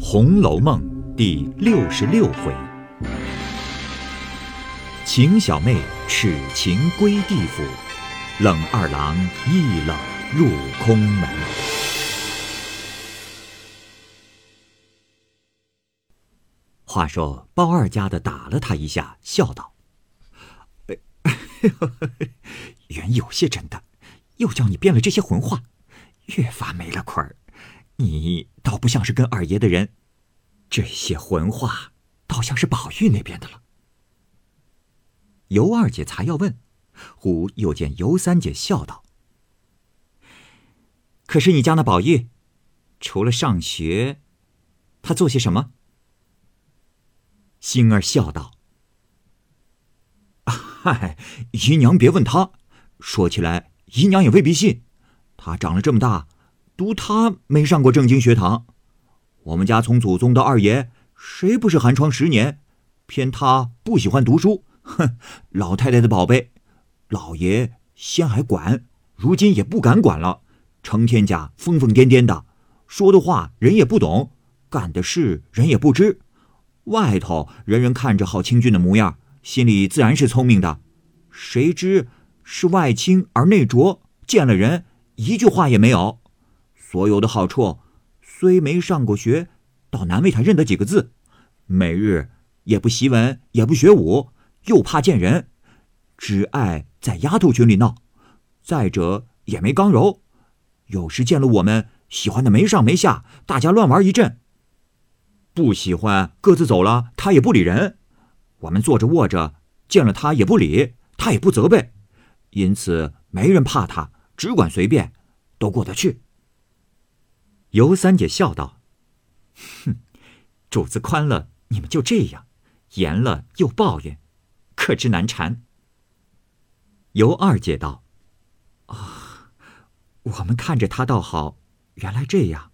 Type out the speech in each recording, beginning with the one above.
《红楼梦》第六十六回：秦小妹耻情归地府，冷二郎一冷入空门。话说包二家的打了他一下，笑道：“ 原有些真的，又叫你编了这些混话，越发没了亏儿。你倒不像是跟二爷的人，这些混话倒像是宝玉那边的了。”尤二姐才要问，忽又见尤三姐笑道：“可是你家那宝玉，除了上学，他做些什么？”星儿笑道：“，姨娘别问他。说起来，姨娘也未必信。他长了这么大，读他没上过正经学堂。我们家从祖宗到二爷，谁不是寒窗十年？偏他不喜欢读书。哼，老太太的宝贝，老爷先还管，如今也不敢管了。成天家疯疯癫癫的，说的话人也不懂，干的事人也不知。”外头人人看着好清俊的模样，心里自然是聪明的。谁知是外清而内浊，见了人一句话也没有。所有的好处，虽没上过学，倒难为他认得几个字。每日也不习文，也不学武，又怕见人，只爱在丫头群里闹。再者也没刚柔，有时见了我们，喜欢的没上没下，大家乱玩一阵。不喜欢，各自走了，他也不理人。我们坐着卧着，见了他也不理，他也不责备，因此没人怕他，只管随便，都过得去。尤三姐笑道：“哼，主子宽了，你们就这样；严了又抱怨，可知难缠。”尤二姐道：“啊，我们看着他倒好，原来这样，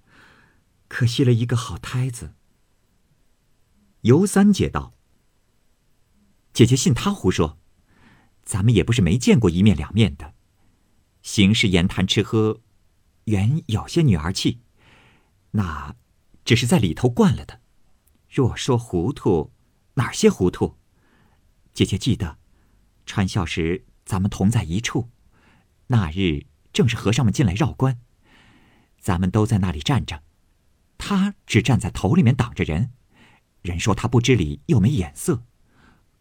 可惜了一个好胎子。”尤三姐道：“姐姐信他胡说，咱们也不是没见过一面两面的。行事言谈吃喝，原有些女儿气，那只是在里头惯了的。若说糊涂，哪些糊涂？姐姐记得，传孝时咱们同在一处，那日正是和尚们进来绕关，咱们都在那里站着，他只站在头里面挡着人。”人说他不知礼又没眼色，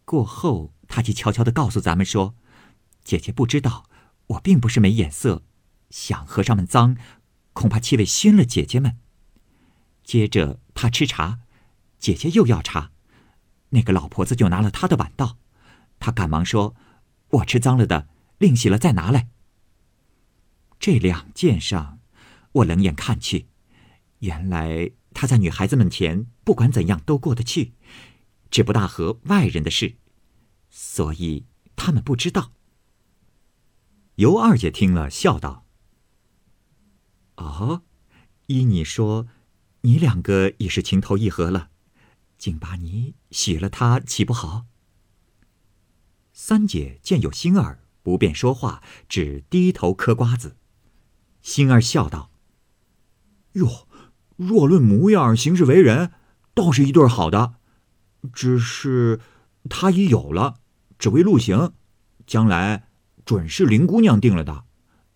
过后他即悄悄的告诉咱们说：“姐姐不知道，我并不是没眼色，想和尚们脏，恐怕气味熏了姐姐们。”接着他吃茶，姐姐又要茶，那个老婆子就拿了他的碗倒，他赶忙说：“我吃脏了的，另洗了再拿来。”这两件上，我冷眼看去，原来。他在女孩子们前，不管怎样都过得去，只不大和外人的事，所以他们不知道。尤二姐听了，笑道：“哦，依你说，你两个也是情投意合了，竟把你许了他，岂不好？”三姐见有星儿，不便说话，只低头嗑瓜子。星儿笑道：“哟。”若论模样、行事为人，倒是一对好的。只是他已有了，只为路行，将来准是林姑娘定了的。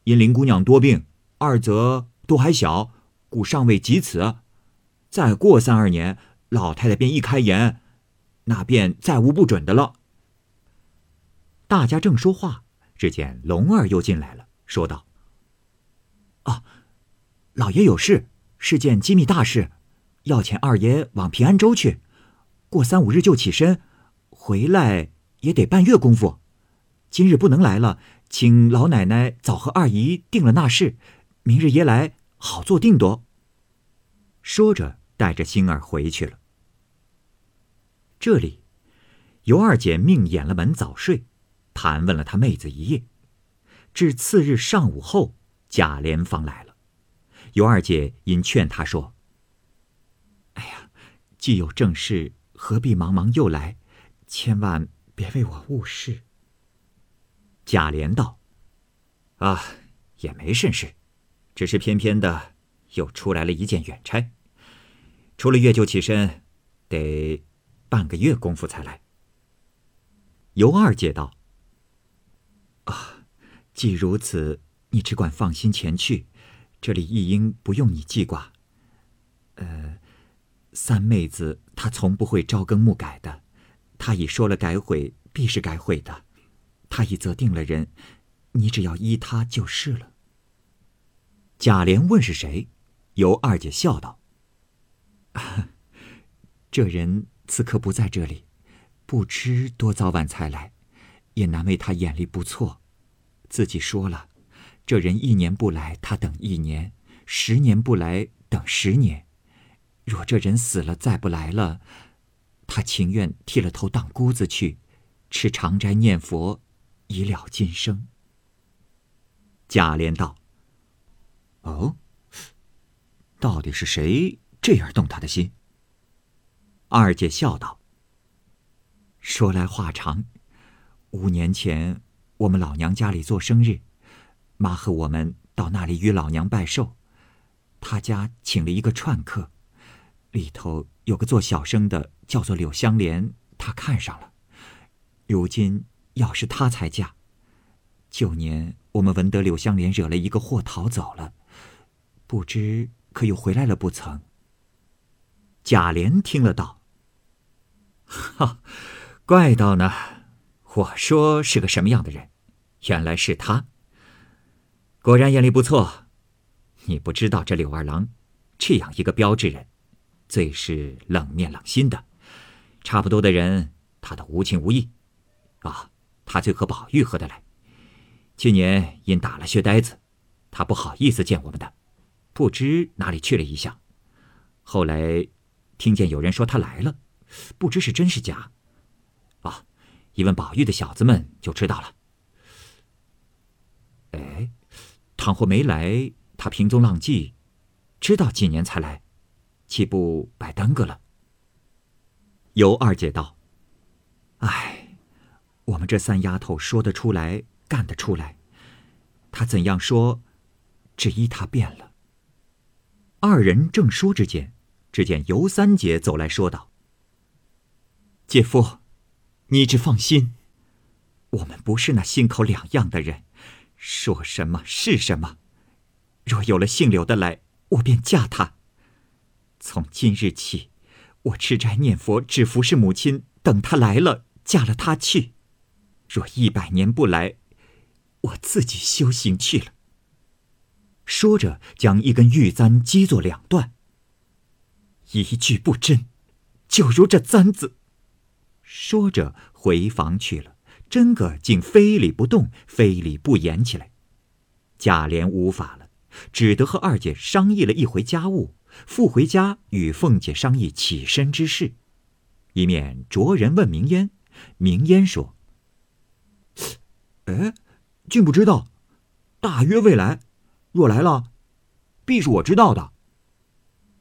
因林姑娘多病，二则都还小，故尚未及此。再过三二年，老太太便一开言，那便再无不准的了。大家正说话，只见龙儿又进来了，说道：“啊，老爷有事。”是件机密大事，要遣二爷往平安州去，过三五日就起身，回来也得半月功夫。今日不能来了，请老奶奶早和二姨定了那事，明日爷来好做定夺。说着，带着星儿回去了。这里，尤二姐命掩了门早睡，盘问了他妹子一夜，至次日上午后，贾琏方来了。尤二姐因劝他说：“哎呀，既有正事，何必忙忙又来？千万别为我误事。”贾琏道：“啊，也没甚事，只是偏偏的又出来了一件远差。除了月就起身，得半个月功夫才来。”尤二姐道：“啊，既如此，你只管放心前去，这里一应不用你记挂。呃，三妹子她从不会朝更暮改的，她已说了改悔必是改悔的，她已择定了人，你只要依她就是了。”贾琏问是谁，尤二姐笑道：“ 这人此刻不在这里。”不知多早晚才来，也难为他眼力不错。自己说了，这人一年不来，他等一年；十年不来，等十年。若这人死了再不来了，他情愿剃了头当姑子去，吃长斋念佛，以了今生。贾琏道：“哦，到底是谁这样动他的心？”二姐笑道。说来话长，五年前我们老娘家里做生日，妈和我们到那里与老娘拜寿，他家请了一个串客，里头有个做小生的，叫做柳香莲，他看上了，如今要是他才嫁。旧年我们闻得柳香莲惹了一个祸逃走了，不知可又回来了不曾？贾琏听了道：“哈。”怪道呢，我说是个什么样的人，原来是他。果然眼力不错。你不知道这柳二郎，这样一个标致人，最是冷面冷心的。差不多的人，他都无情无义。啊，他最和宝玉合得来。去年因打了薛呆子，他不好意思见我们的，不知哪里去了一下。后来听见有人说他来了，不知是真是假。啊，一问宝玉的小子们就知道了。哎，倘或没来，他平踪浪迹，知道几年才来，岂不白耽搁了？尤二姐道：“哎，我们这三丫头说得出来，干得出来，他怎样说，只依他变了。”二人正说之间，只见尤三姐走来说道：“姐夫。”你只放心，我们不是那心口两样的人，说什么是什么。若有了姓柳的来，我便嫁他。从今日起，我吃斋念佛，只服侍母亲，等他来了，嫁了他去。若一百年不来，我自己修行去了。说着，将一根玉簪击作两段。一句不真，就如这簪子。说着，回房去了。真个竟非礼不动，非礼不言起来。贾琏无法了，只得和二姐商议了一回家务，复回家与凤姐商议起身之事。一面着人问明烟，明烟说：“哎，竟不知道，大约未来，若来了，必是我知道的。”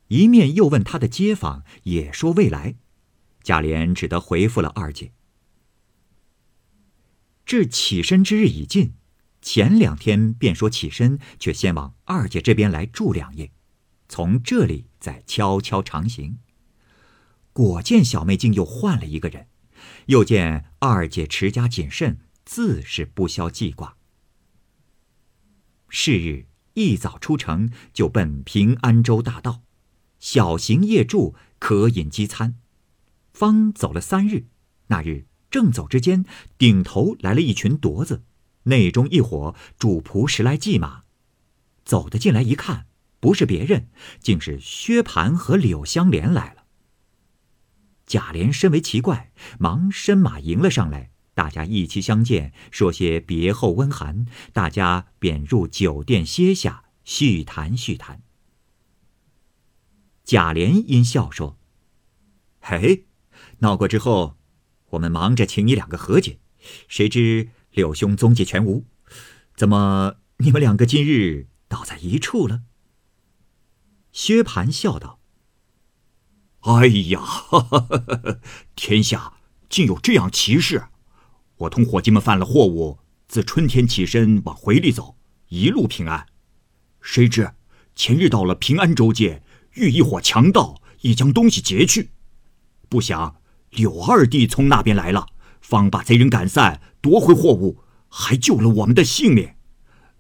一面又问他的街坊，也说未来。贾琏只得回复了二姐。至起身之日已近，前两天便说起身，却先往二姐这边来住两夜，从这里再悄悄长行。果见小妹竟又换了一个人，又见二姐持家谨慎，自是不消记挂。是日一早出城，就奔平安州大道，小行夜住，可饮饥餐。方走了三日，那日正走之间，顶头来了一群犊子，内中一伙主仆十来骑马，走的进来一看，不是别人，竟是薛蟠和柳香莲来了。贾琏身为奇怪，忙伸马迎了上来，大家一齐相见，说些别后温寒，大家便入酒店歇下，叙谈叙谈。贾琏因笑说：“嘿。”闹过之后，我们忙着请你两个和解，谁知柳兄踪迹全无，怎么你们两个今日倒在一处了？薛蟠笑道：“哎呀，哈哈哈天下竟有这样奇事！我同伙计们犯了货物，自春天起身往回里走，一路平安。谁知前日到了平安州界，遇一伙强盗，已将东西劫去。不想柳二弟从那边来了，方把贼人赶散，夺回货物，还救了我们的性命。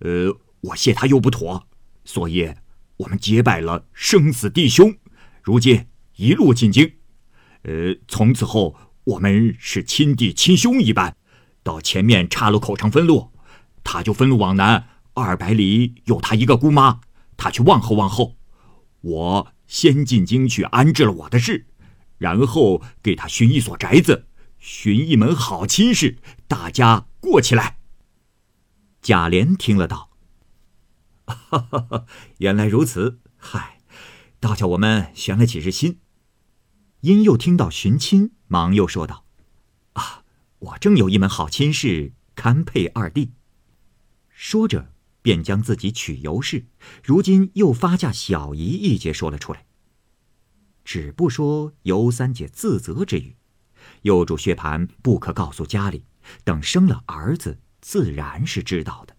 呃，我谢他又不妥，所以我们结拜了生死弟兄。如今一路进京，呃，从此后我们是亲弟亲兄一般。到前面岔路口上分路，他就分路往南二百里，有他一个姑妈，他去望候望候。我先进京去安置了我的事，然后给他寻一所宅子，寻一门好亲事，大家过起来。贾琏听了道：“哈哈哈，原来如此，嗨，倒叫我们悬了几日心。”因又听到寻亲，忙又说道：“啊，我正有一门好亲事，堪配二弟。”说着。便将自己娶尤氏，如今又发嫁小姨一节说了出来。只不说尤三姐自责之语，又嘱薛蟠不可告诉家里，等生了儿子，自然是知道的。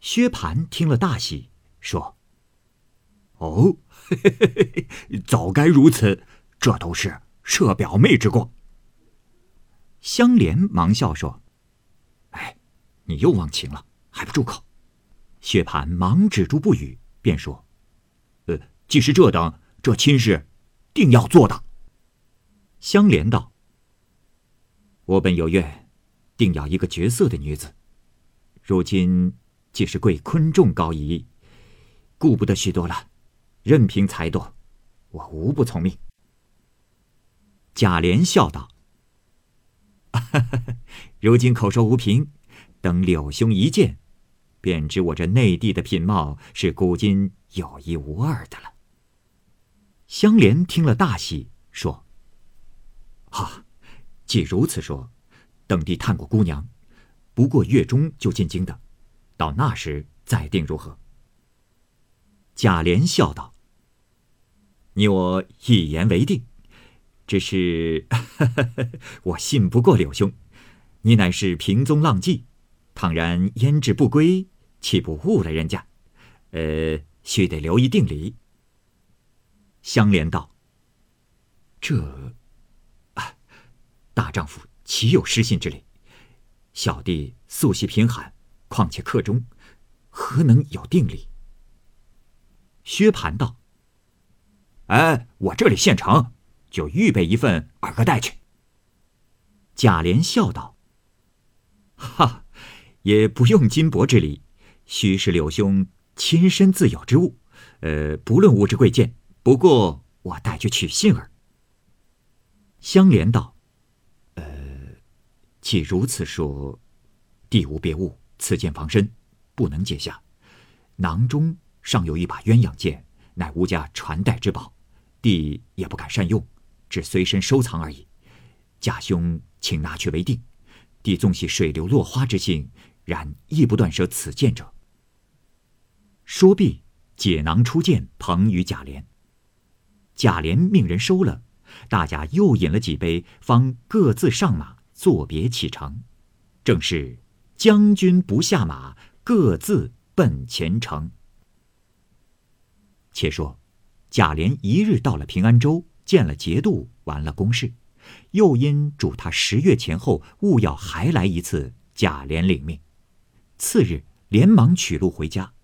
薛蟠听了大喜，说：“哦，嘿嘿嘿嘿，早该如此，这都是舍表妹之过。”香莲忙笑说：“哎，你又忘情了，还不住口！”薛蟠忙止住不语，便说：“呃，既是这等，这亲事，定要做的。”香莲道：“我本有愿，定要一个绝色的女子。如今既是贵昆仲高仪，顾不得许多了，任凭裁夺，我无不从命。”贾琏笑道：“如今口说无凭，等柳兄一见。”便知我这内地的品貌是古今有一无二的了。香莲听了大喜，说：“啊，既如此说，等地探过姑娘，不过月中就进京的，到那时再定如何？”贾琏笑道：“你我一言为定，只是 我信不过柳兄，你乃是平宗浪迹，倘然焉至不归。”岂不误了人家？呃，须得留一定礼。香莲道：“这，啊，大丈夫岂有失信之理？小弟素习贫寒，况且客中，何能有定礼？”薛蟠道：“哎，我这里现成，就预备一份，二哥带去。”贾琏笑道：“哈，也不用金帛之礼。”须是柳兄亲身自有之物，呃，不论物质贵贱，不过我带去取信儿。香莲道：“呃，既如此说，弟无别物，此剑防身，不能解下。囊中尚有一把鸳鸯剑，乃吴家传代之宝，弟也不敢善用，只随身收藏而已。贾兄请拿去为定。弟纵系水流落花之性，然亦不断舍此剑者。”说毕，解囊出剑，捧与贾琏。贾琏命人收了，大家又饮了几杯，方各自上马，作别启程。正是将军不下马，各自奔前程。且说，贾琏一日到了平安州，见了节度，完了公事，又因嘱他十月前后勿要还来一次。贾琏领命，次日连忙取路回家。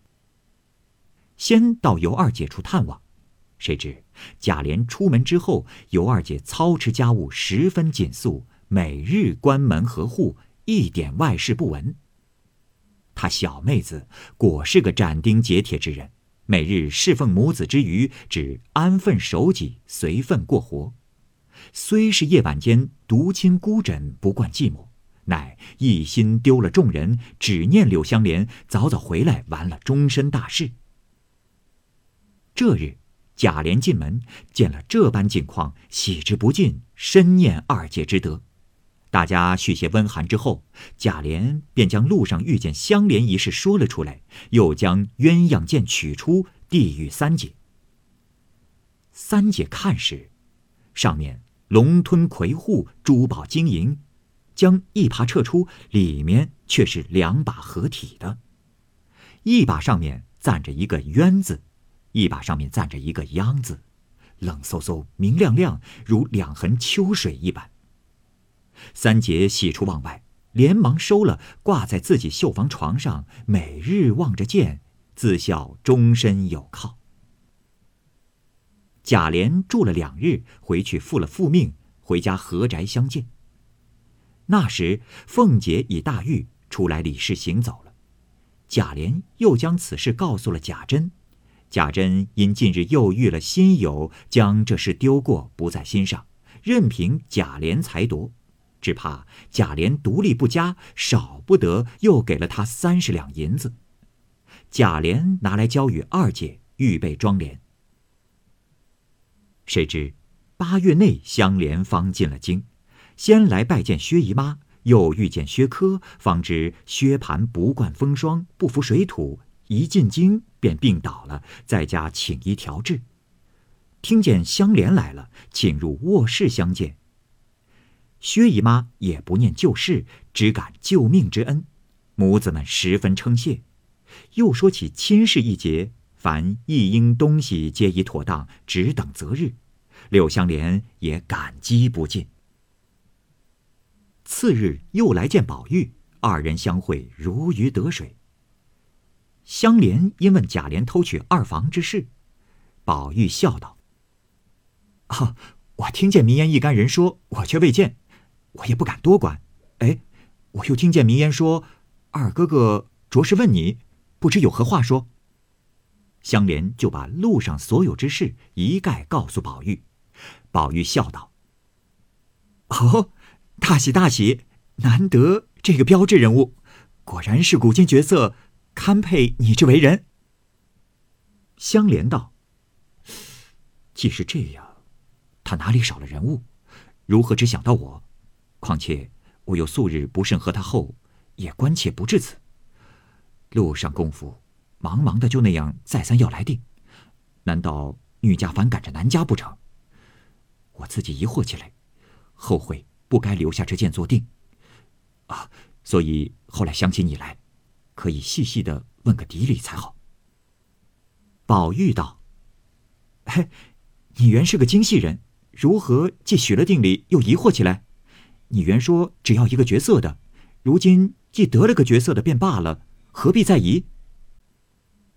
先到尤二姐处探望，谁知贾琏出门之后，尤二姐操持家务十分紧肃，每日关门合户，一点外事不闻。她小妹子果是个斩钉截铁之人，每日侍奉母子之余，只安分守己，随分过活。虽是夜晚间独亲孤枕，不惯寂寞，乃一心丢了众人，只念柳香莲早早回来，完了终身大事。这日，贾琏进门，见了这般景况，喜之不尽，深念二姐之德。大家续些温寒之后，贾琏便将路上遇见香莲一事说了出来，又将鸳鸯剑取出，递与三姐。三姐看时，上面龙吞魁护，珠宝金银，将一耙撤出，里面却是两把合体的，一把上面站着一个鸳字。一把上面站着一个“央”字，冷飕飕、明亮亮，如两痕秋水一般。三姐喜出望外，连忙收了，挂在自己绣房床上，每日望着见，自笑终身有靠。贾琏住了两日，回去复了复命，回家合宅相见。那时凤姐已大愈，出来理事行走了。贾琏又将此事告诉了贾珍，贾珍因近日又遇了新友，将这事丢过，不在心上，任凭贾琏裁夺，只怕贾琏独立不佳，少不得又给了他三十两银子。贾琏拿来交与二姐，预备装殓。谁知八月内，香莲方进了京，先来拜见薛姨妈，又遇见薛科，方知薛蟠不惯风霜，不服水土，一进京便病倒了，在家请医调治。听见香莲来了，请入卧室相见。薛姨妈也不念旧事，只感救命之恩，母子们十分称谢，又说起亲事一节。凡一应东西皆已妥当，只等择日。柳香莲也感激不尽。次日又来见宝玉，二人相会如鱼得水。香莲因问贾琏偷取二房之事，宝玉笑道：“啊，我听见名言一干人说，我却未见，我也不敢多管。哎，我又听见名言说，二哥哥着实问你，不知有何话说。”香莲就把路上所有之事一概告诉宝玉，宝玉笑道：“哦，大喜大喜，难得这个标志人物，果然是古今绝色，堪配你之为人。”香莲道：“既是这样，他哪里少了人物？如何只想到我？况且我又素日不甚和他后，也关切不至此。路上功夫。”忙忙的就那样再三要来定，难道女家反赶着男家不成？我自己疑惑起来，后悔不该留下这件做定。啊，所以后来想起你来，可以细细的问个底里才好。宝玉道：“嘿，你原是个精细人，如何既许了定礼又疑惑起来？你原说只要一个角色的，如今既得了个角色的便罢了，何必再疑？”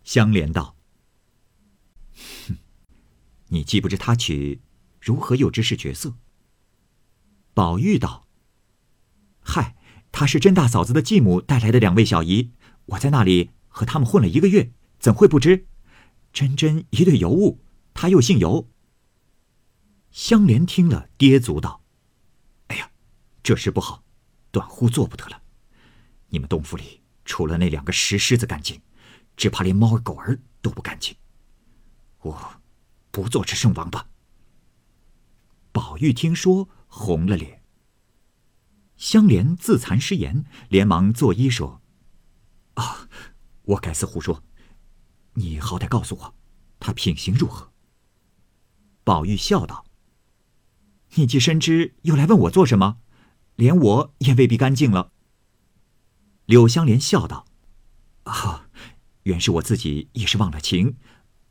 香莲道：“哼，你既不知他娶，如何又知是角色？”宝玉道：“嗨，他是甄大嫂子的继母带来的两位小姨，我在那里和他们混了一个月，怎会不知？真真一对尤物，他又姓尤。”香莲听了，跌足道：“哎呀，这事不好，短乎做不得了。你们东府里除了那两个石狮子干净。”只怕连猫儿狗儿都不干净，我不做这圣王吧。宝玉听说，红了脸。香莲自惭失言，连忙作揖说：“啊，我该死胡说，你好歹告诉我，他品行如何？”宝玉笑道：“你既深知，又来问我做什么？连我也未必干净了。”柳香莲笑道：“啊。”原是我自己一时忘了情，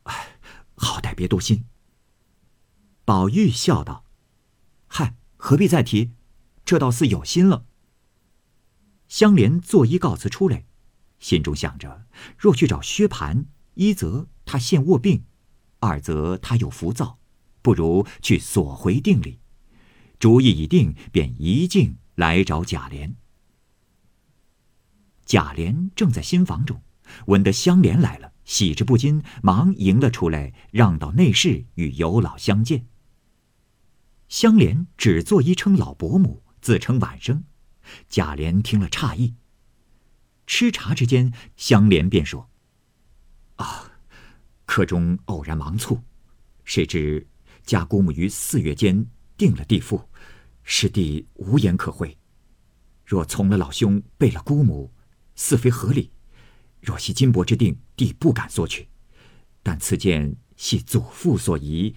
哎，好歹别多心。宝玉笑道：“嗨，何必再提？这倒似有心了。”香莲作揖告辞出来，心中想着：若去找薛蟠，一则他现卧病，二则他又浮躁，不如去索回定礼。主意已定，便一径来找贾琏。贾琏正在新房中。闻得香莲来了，喜之不禁，忙迎了出来，让到内室与尤老相见。香莲只作揖称老伯母，自称晚生。贾琏听了诧异。吃茶之间，香莲便说：“啊，客中偶然忙促，谁知家姑母于四月间定了地父，师弟无言可回。若从了老兄，背了姑母，似非合理。”若系金帛之定，弟不敢索取；但此件系祖父所遗，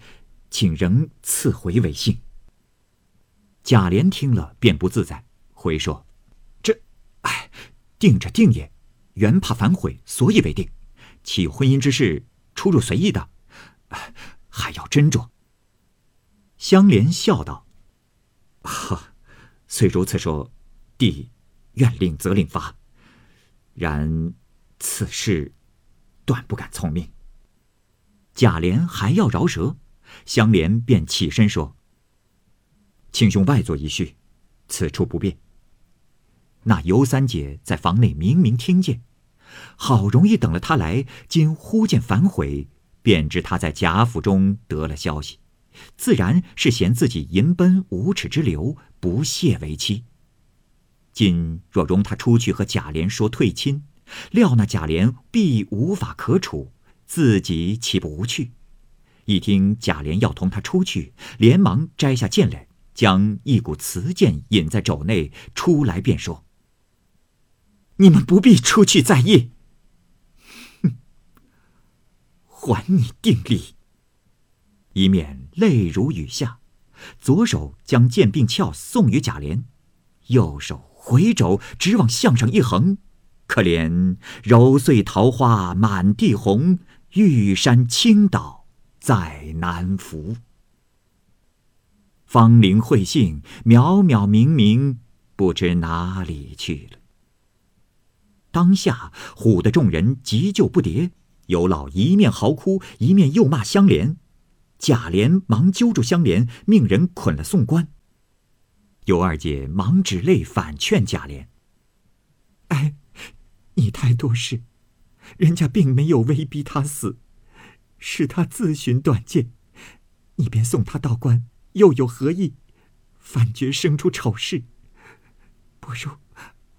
请仍赐回为幸。贾琏听了便不自在，回说：“，定着定也，原怕反悔，所以为定。岂有婚姻之事出入随意的？还要斟酌。香莲笑道：“哈，虽如此说，弟愿令则令发。然此事，断不敢从命。”贾琏还要饶舌，香莲便起身说：“请兄外坐一叙，此处不便。”那尤三姐在房内明明听见，好容易等了他来，今忽见反悔，便知他在贾府中得了消息，自然是嫌自己淫奔无耻之流，不屑为妻。今若容他出去和贾琏说退亲，料那贾琏必无法可处。自己岂不无趣？一听贾琏要同他出去，连忙摘下剑来，将一股雌剑引在肘内，出来便说：“你们不必出去在夜。”哼，还你定力！一面泪如雨下，左手将剑柄鞘送与贾琏，右手回肘直往项上一横，可怜揉碎桃花满地红。玉山倾倒在南浮，芳龄慧性渺渺冥冥，不知哪里去了。当下唬得众人急救不迭，尤老一面嚎哭，一面又骂香莲。贾琏忙揪住香莲，命人捆了送官。尤二姐忙止泪反劝贾琏：“哎，你太多事。”人家并没有威逼他死，是他自寻短见，你便送他到官，又有何意？反觉生出丑事，不如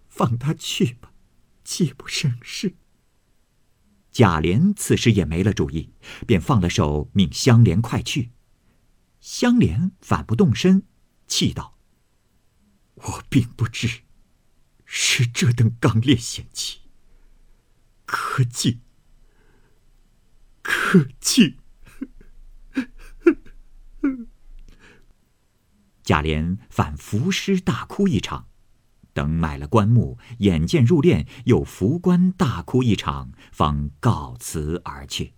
放他去吧，岂不省事？贾琏此时也没了主意，便放了手，命香莲快去。香莲反不动身，气道：“我并不知，是这等刚烈险气。”可敬，可敬。贾琏反伏尸大哭一场，等买了棺木，眼见入殓，又扶棺大哭一场，方告辞而去。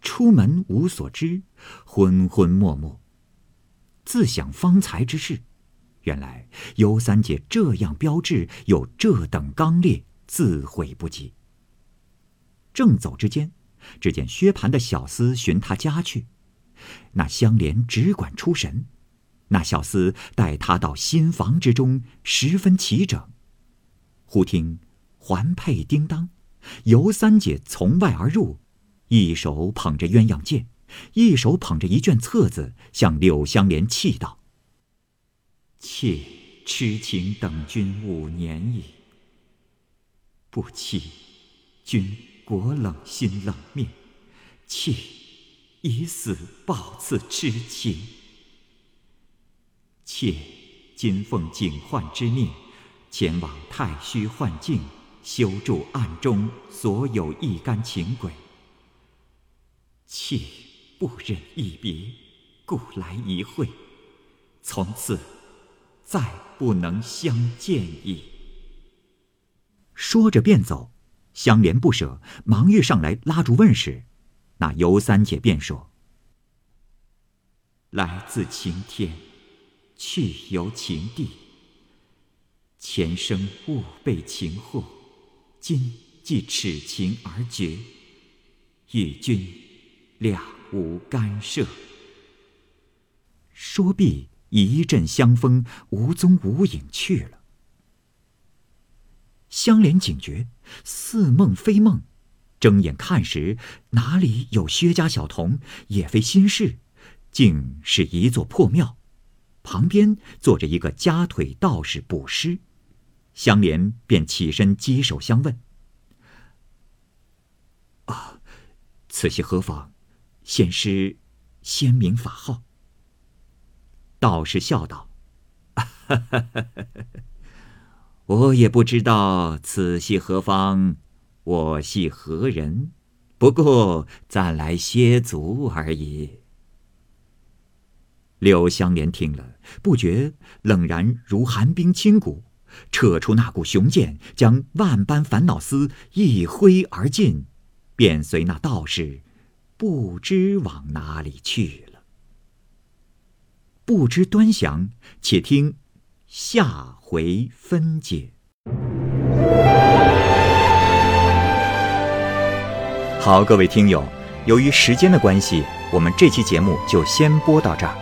出门无所知，昏昏默默，自想方才之事。原来尤三姐这样标致，有这等刚烈。自悔不及。正走之间，只见薛蟠的小厮寻他家去，那香莲只管出神。那小厮带他到新房之中，十分齐整。忽听环佩叮当，尤三姐从外而入，一手捧着鸳鸯剑，一手捧着一卷册子，向柳香莲泣道：“妾痴情等君五年矣。”不期君果冷心冷面，妾以死报此痴情。妾今奉警幻之命，前往太虚幻境，修筑暗中所有一干情鬼。妾不忍一别，故来一会，从此再不能相见矣。说着便走，香莲不舍，忙欲上来拉住问时，那尤三姐便说：“来自晴天，去由晴地。前生误被情惑，今既此情而绝，与君两无干涉。”说毕，一阵香风，无踪无影去了。香莲警觉，似梦非梦，睁眼看时，哪里有薛家小童，也非心事，竟是一座破庙，旁边坐着一个夹腿道士卜师。香莲便起身稽首相问：“啊，此系何方？仙师仙名法号？”道士笑道：“。”我也不知道此系何方，我系何人？不过暂来歇足而已。柳香莲听了，不觉冷然如寒冰侵骨，扯出那股雄剑，将万般烦恼丝一挥而尽，便随那道士不知往哪里去了。不知端详，且听下回分解。好，各位听友，由于时间的关系，我们这期节目就先播到这儿。